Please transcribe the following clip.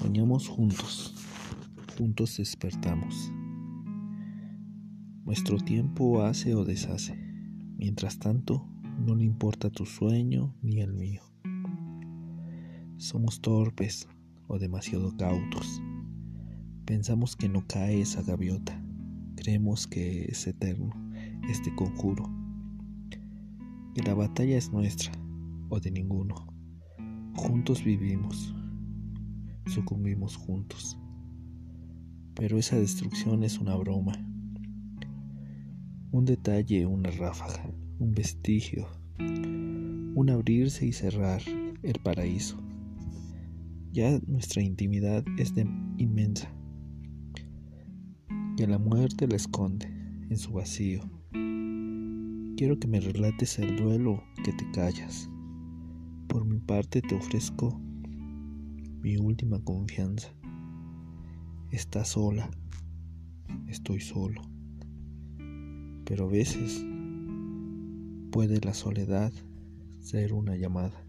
Dormimos juntos, juntos despertamos. Nuestro tiempo hace o deshace. Mientras tanto, no le importa tu sueño ni el mío. Somos torpes o demasiado cautos. Pensamos que no cae esa gaviota. Creemos que es eterno este conjuro. Que la batalla es nuestra o de ninguno. Juntos vivimos. Sucumbimos juntos. Pero esa destrucción es una broma. Un detalle, una ráfaga, un vestigio, un abrirse y cerrar el paraíso. Ya nuestra intimidad es inmensa, que la muerte la esconde en su vacío. Quiero que me relates el duelo que te callas. Por mi parte te ofrezco mi última confianza. Estás sola, estoy solo. Pero a veces puede la soledad ser una llamada.